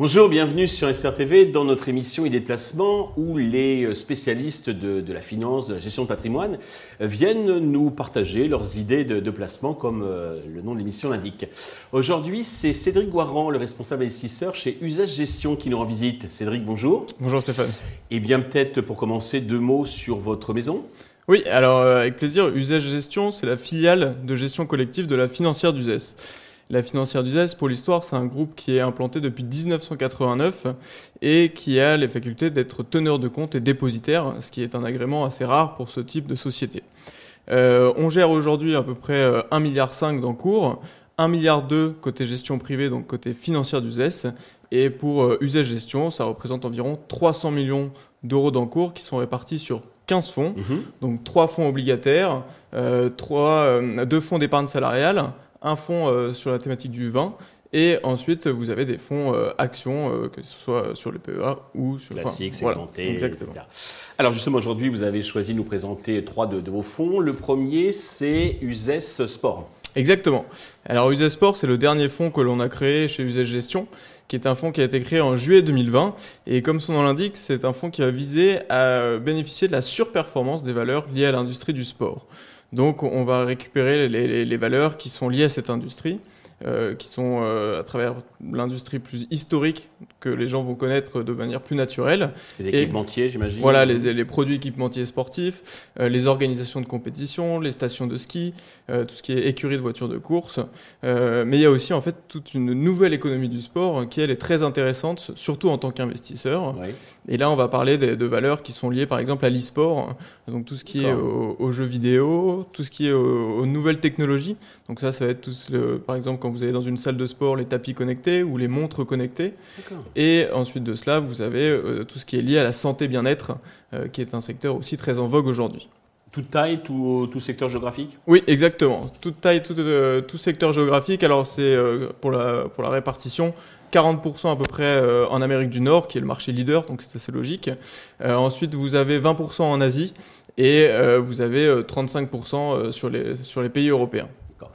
Bonjour, bienvenue sur SRTV dans notre émission Idées de placement où les euh, spécialistes de, la finance, de la gestion de patrimoine euh, viennent nous partager leurs idées de, placement comme euh, le nom de l'émission l'indique. Aujourd'hui, c'est Cédric Guaran, le responsable investisseur chez Usage Gestion qui nous rend visite. Cédric, bonjour. Bonjour Stéphane. Et bien peut-être pour commencer deux mots sur votre maison. Oui, alors avec plaisir, Usage Gestion, c'est la filiale de gestion collective de la financière d'Uzès. La financière d'Uzès, pour l'histoire, c'est un groupe qui est implanté depuis 1989 et qui a les facultés d'être teneur de compte et dépositaire, ce qui est un agrément assez rare pour ce type de société. Euh, on gère aujourd'hui à peu près 1,5 euh, milliard d'encours, 1 milliard côté gestion privée, donc côté financière d'Uzès, et pour euh, Gestion, ça représente environ 300 millions d'euros d'encours qui sont répartis sur 15 fonds, mhm. donc 3 fonds obligataires, euh, 3, 2 fonds d'épargne salariale, un fonds euh, sur la thématique du vin, et ensuite, vous avez des fonds euh, actions, euh, que ce soit sur le PEA ou sur le Classique, segmenté, exactement. Etc. Alors justement, aujourd'hui, vous avez choisi de nous présenter trois de, vos fonds. Le premier, c'est USES Sport. Exactement. Alors USES Sport, c'est le dernier fonds que l'on a créé chez USES Gestion, qui est un fonds qui a été créé en juillet 2020. Et comme son nom l'indique, c'est un fonds qui va viser à bénéficier de la surperformance des valeurs liées à l'industrie du sport. Donc on va récupérer les, valeurs qui sont liées à cette industrie. Euh, qui sont euh, à travers l'industrie plus historique que les gens vont connaître de manière plus naturelle. Les équipementiers, j'imagine. Voilà, les, les, produits équipementiers sportifs, euh, les organisations de compétition, les stations de ski, tout ce qui est écurie de voitures de course. mais il y a aussi en fait toute une nouvelle économie du sport qui elle est très intéressante, surtout en tant qu'investisseur. Et là, on va parler de, de, valeurs qui sont liées par exemple à l'e-sport, donc tout ce qui est aux, jeux vidéo, tout ce qui est aux, nouvelles technologies. Donc ça, ça va être tout le, par exemple quand vous avez dans une salle de sport les tapis connectés ou les montres connectées. Et ensuite de cela, vous avez euh, tout ce qui est lié à la santé bien-être, euh, qui est un secteur aussi très en vogue aujourd'hui. Toute taille, tout, tout, secteur géographique? Oui, exactement. Toute taille, tout, euh, tout secteur géographique. Alors c'est pour, la, pour la répartition, 40% à peu près en Amérique du Nord, qui est le marché leader, donc c'est assez logique. ensuite, vous avez 20% en Asie et vous avez 35% sur les, sur les pays européens. D'accord.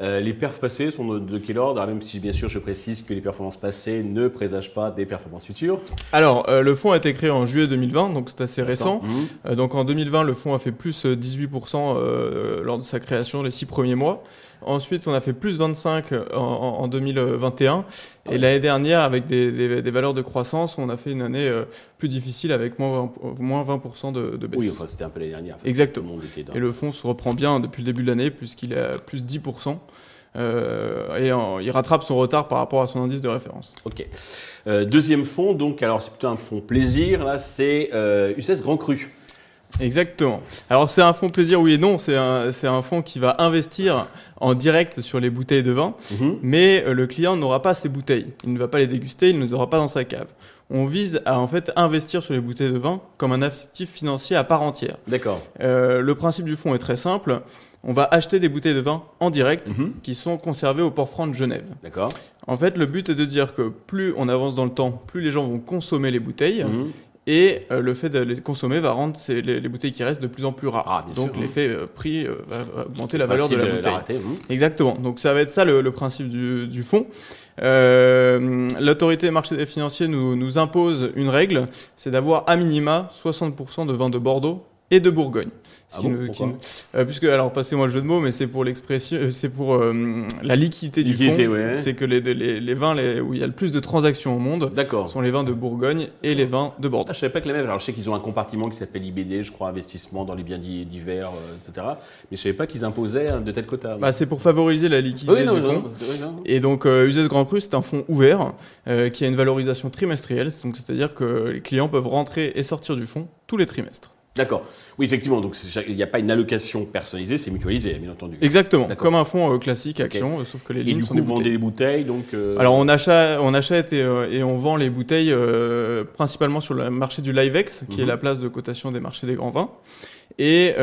Euh, les perfs passées sont de, quel ordre Même si bien sûr je précise que les performances passées ne présagent pas des performances futures. Alors euh, le fonds a été créé en juillet 2020, donc c'est assez récent. Mmh. Euh, donc en 2020 le fonds a fait plus 18% lors de sa création les six premiers mois. Ensuite, on a fait plus 25 en, 2021. Ah et l'année dernière, avec des, valeurs de croissance, on a fait une année plus difficile avec moins 20%, de, de, baisse. Oui, enfin, c'était un peu l'année dernière. Exactement. Et le fonds se reprend bien depuis le début de l'année, puisqu'il est à plus 10%. Euh, et il rattrape son retard par rapport à son indice de référence. Ok. Euh, deuxième fonds, donc alors c'est plutôt un fonds plaisir, là c'est euh, UCS Grand Cru. Exactement. Alors c'est un fonds plaisir, oui et non. C'est un, un fonds qui va investir en direct sur les bouteilles de vin, mhm. mais le client n'aura pas ces bouteilles. Il ne va pas les déguster, il ne les aura pas dans sa cave. On vise à en fait investir sur les bouteilles de vin comme un actif financier à part entière. D'accord. le principe du fonds est très simple on va acheter des bouteilles de vin en direct mhm. qui sont conservées au port franc de Genève. D'accord. En fait, le but est de dire que plus on avance dans le temps, plus les gens vont consommer les bouteilles. Mhm. Et euh, le fait de les consommer va rendre les, bouteilles qui restent de plus en plus rares. Ah, Donc l'effet euh, prix euh, va augmenter la valeur de la bouteille. Exactement. Donc ça va être ça le, principe du, du fonds. L'autorité des marchés financiers nous, nous impose une règle, c'est d'avoir à minima 60% de vin de Bordeaux et de Bourgogne. Ah bon, euh, puisque, alors, passez-moi le jeu de mots, mais c'est pour l'expression, euh, c'est pour euh, la liquidité du fonds. C'est que les, les, les vins les, où il y a le plus de transactions au monde sont les vins de Bourgogne et les vins de Bordeaux. Ah, je savais pas que les mêmes. Alors, je sais qu'ils ont un compartiment qui s'appelle IBD, je crois, investissement dans les biens divers, etc. Mais je savais pas qu'ils imposaient de tels quotas. Bah, c'est pour favoriser la liquidité du fonds. et donc, euh, Grand Cru, c'est un fonds ouvert qui a une valorisation trimestrielle. Donc, c'est-à-dire que les clients peuvent rentrer et sortir du fonds tous les trimestres. D'accord. Oui, effectivement. Donc, il n'y a pas une allocation personnalisée, c'est mutualisé, bien entendu. Exactement. Comme un fonds euh, classique, action, euh, sauf que les lignes sont des bouteilles. Vous vendez les bouteilles, donc. Euh, Alors, on achète, on achète et, et, on vend les bouteilles principalement sur le marché du Livex, qui est mhm. la place de cotation des marchés des grands vins. Et,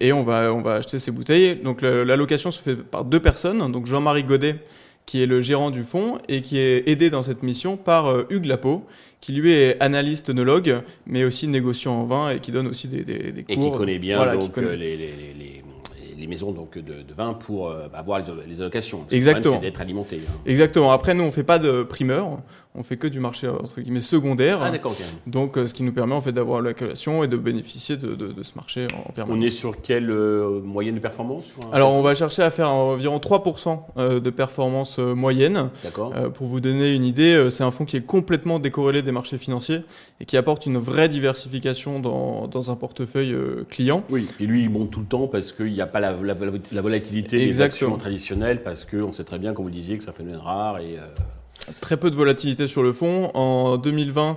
et on va, on va acheter ces bouteilles. Donc, l'allocation se fait par deux personnes. Donc, Jean-Marie Godet qui est le gérant du fonds et qui est aidé dans cette mission par euh, Hugues Lapo, qui lui est analyste œnologue, mais aussi négociant en vin et qui donne aussi des, des, des cours. Et qui connaît bien donc, Les, les, les, les, maisons donc, de, de vin pour euh, avoir les, allocations. Exactement. C'est d'être alimenté. Hein. Exactement. Après, nous, on fait pas de primeur on fait que du marché entre guillemets secondaire. Ah, d'accord. Donc, euh, ce qui nous permet en fait d'avoir l'accumulation et de bénéficier de, de, ce marché en permanence. On est sur quelle euh, moyenne de performance Alors, on va chercher à faire environ 3% euh, de performance moyenne. D'accord. pour vous donner une idée, c'est un fonds qui est complètement décorrélé des marchés financiers et qui apporte une vraie diversification dans, dans un portefeuille client. Oui. Et lui, il monte tout le temps parce qu'il n'y a pas la, la, volatilité des actions traditionnelles parce qu'on sait très bien, comme vous le disiez, que c'est un phénomène rare et Très peu de volatilité sur le fonds. En 2020,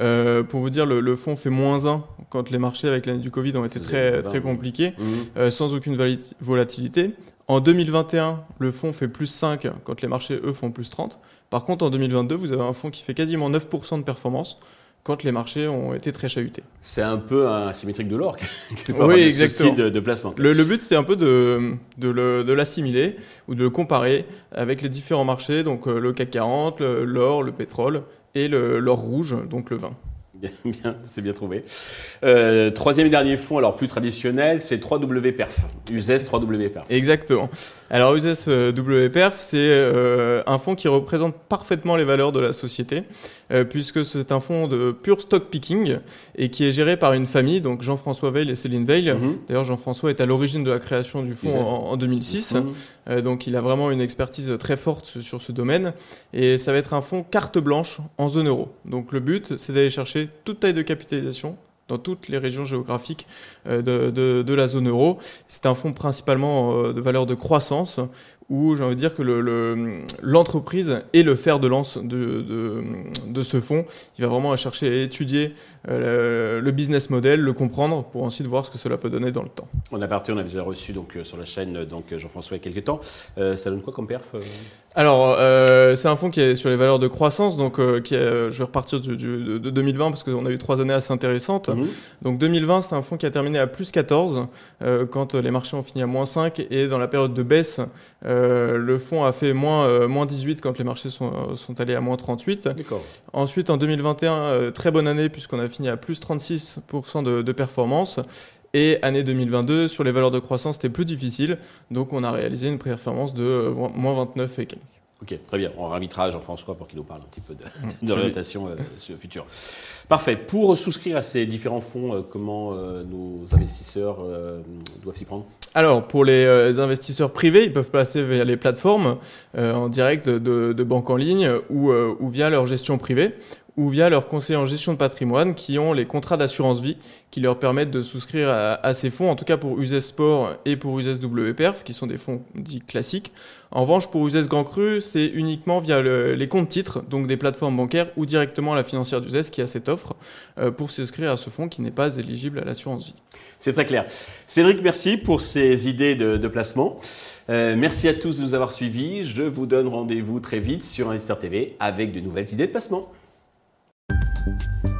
euh, pour vous dire, le, le, fonds fait moins 1 quand les marchés avec l'année du Covid ont été très, très compliqués, mmh. euh, sans aucune volatilité. En 2021, le fonds fait plus 5 quand les marchés, eux, font plus 30. Par contre, en 2022, vous avez un fonds qui fait quasiment 9% de performance quand les marchés ont été très chahutés. C'est un peu un symétrique de l'or, oui, exactement. De, de, placement. Le, le but, c'est un peu de, de l'assimiler ou de le comparer avec les différents marchés, donc euh, le CAC 40, l'or, le, pétrole et l'or rouge, donc le vin. Bien, c'est bien trouvé. Euh, troisième et dernier fonds, alors plus traditionnel, c'est 3W Perf. USES 3W Perf. Exactement. Alors USES euh, W Perf, c'est euh, un fonds qui représente parfaitement les valeurs de la société, puisque c'est un fonds de pure stock picking et qui est géré par une famille, donc Jean-François Veil et Céline Veil. Mhm. D'ailleurs, Jean-François est à l'origine de la création du fonds en, 2006, mhm. donc il a vraiment une expertise très forte sur ce domaine. Et ça va être un fonds carte blanche en zone euro. Donc le but, c'est d'aller chercher toute taille de capitalisation dans toutes les régions géographiques euh, de, la zone euro. C'est un fonds principalement euh, de valeur de croissance où j'ai envie de dire que l'entreprise le, est le fer de lance de, de, de, ce fonds. Il va vraiment chercher à étudier euh, le, business model, le comprendre pour ensuite voir ce que cela peut donner dans le temps. On a parti, on a déjà reçu donc, sur la chaîne donc Jean-François il y a quelques temps. ça donne quoi comme perf alors, c'est un fonds qui est sur les valeurs de croissance, donc qui est, je vais repartir du, de 2020 parce qu'on a eu trois années assez intéressantes. Mhm. Donc 2020, c'est un fonds qui a terminé à plus 14 euh, quand les marchés ont fini à moins 5 et dans la période de baisse, euh, le fonds a fait moins, euh, moins 18 quand les marchés sont, sont allés à moins 38. Ensuite, en 2021, très bonne année puisqu'on a fini à plus 36% de, de performance. Et année 2022, sur les valeurs de croissance, c'était plus difficile. Donc on a réalisé une performance de moins 29 et quelques. Ok, très bien. On réinvitera Jean-François pour qu'il nous parle un petit peu de, d'orientation euh, future. Parfait. Pour souscrire à ces différents fonds, euh, comment euh, nos investisseurs doivent s'y prendre? Alors, pour les investisseurs privés, ils peuvent passer via les plateformes en direct de, de banque en ligne ou, ou via leur gestion privée ou via leurs conseillers en gestion de patrimoine qui ont les contrats d'assurance vie qui leur permettent de souscrire à, ces fonds, en tout cas pour USES Sport et pour USES WPERF, qui sont des fonds dits classiques. En revanche, pour USES Grand Cru, c'est uniquement via les comptes titres, donc des plateformes bancaires ou directement la financière d'USES qui a cette offre euh, pour souscrire à ce fonds qui n'est pas éligible à l'assurance vie. C'est très clair. Cédric, merci pour ces idées de, placement. Euh, merci à tous de nous avoir suivis. Je vous donne rendez-vous très vite sur Investir TV avec de nouvelles idées de placement. you